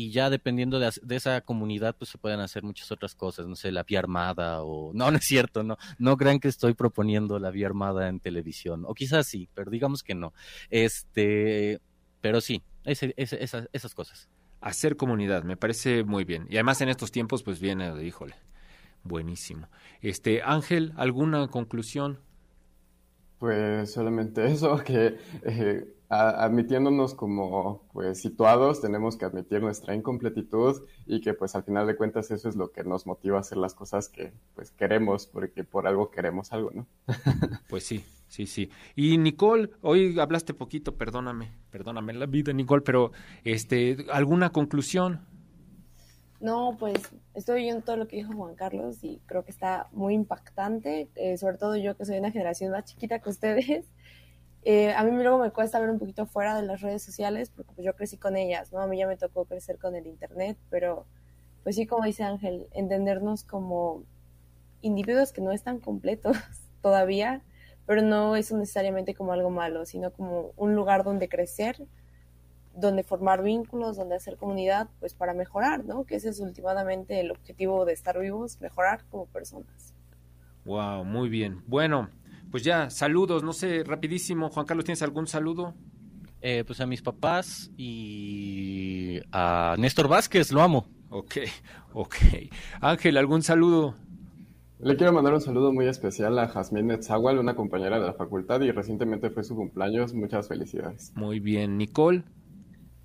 y ya dependiendo de, esa comunidad pues se pueden hacer muchas otras cosas, no sé, la vía armada o no, no es cierto, no, no crean que estoy proponiendo la vía armada en televisión, o quizás sí, pero digamos que no, este, pero sí, ese, esas, esas cosas. Hacer comunidad, me parece muy bien, y además en estos tiempos pues viene, híjole, buenísimo. Este, Ángel, ¿alguna conclusión? Pues solamente eso, que eh, admitiéndonos como pues situados, tenemos que admitir nuestra incompletitud y que pues al final de cuentas eso es lo que nos motiva a hacer las cosas que pues queremos, porque por algo queremos algo, ¿no? pues sí, sí, sí. Y Nicole, hoy hablaste poquito, perdóname, perdóname la vida, Nicole, pero este, ¿alguna conclusión? No, pues estoy oyendo todo lo que dijo Juan Carlos y creo que está muy impactante, eh, sobre todo yo que soy una generación más chiquita que ustedes eh, a mí luego me cuesta ver un poquito fuera de las redes sociales porque pues, yo crecí con ellas, ¿no? A mí ya me tocó crecer con el Internet, pero pues sí, como dice Ángel, entendernos como individuos que no están completos todavía, pero no es necesariamente como algo malo, sino como un lugar donde crecer, donde formar vínculos, donde hacer comunidad, pues para mejorar, ¿no? Que ese es últimamente el objetivo de estar vivos, mejorar como personas. Wow, muy bien. Bueno, pues ya, saludos, no sé, rapidísimo. Juan Carlos, ¿tienes algún saludo? Eh, pues a mis papás y a Néstor Vázquez, lo amo. Ok, ok. Ángel, ¿algún saludo? Le quiero mandar un saludo muy especial a Jazmín Netzahual, una compañera de la facultad y recientemente fue su cumpleaños. Muchas felicidades. Muy bien. Nicole.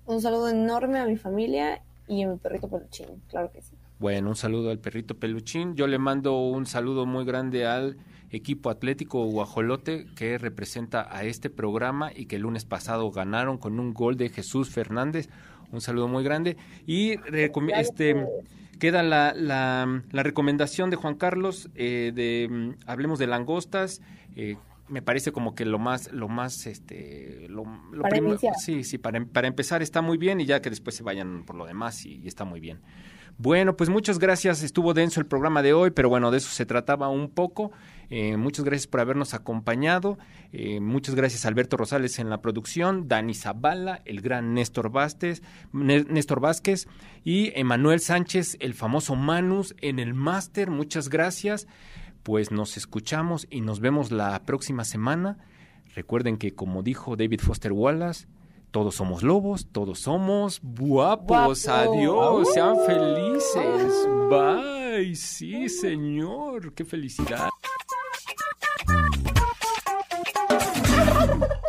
Un saludo enorme a mi familia y a mi perrito peluchín, claro que sí. Bueno, un saludo al perrito peluchín. Yo le mando un saludo muy grande al equipo atlético Guajolote que representa a este programa y que el lunes pasado ganaron con un gol de Jesús Fernández. Un saludo muy grande. Y este queda la, la, recomendación de Juan Carlos eh, de hablemos de langostas. Eh, me parece como que lo más, lo más, este, lo, sí, sí, para, para, empezar está muy bien y ya que después se vayan por lo demás y está muy bien. Bueno, pues muchas gracias. Estuvo denso el programa de hoy, pero bueno, de eso se trataba un poco. Eh, muchas gracias por habernos acompañado. Eh, muchas gracias Alberto Rosales en la producción, Dani Zavala, el gran Néstor Vázquez, Néstor Vázquez y Emanuel Sánchez, el famoso Manus en el máster. Muchas gracias. Pues nos escuchamos y nos vemos la próxima semana. Recuerden que como dijo David Foster Wallace, todos somos lobos, todos somos guapos. Adiós, sean uh. felices. Ah. Bye, sí, señor. Qué felicidad.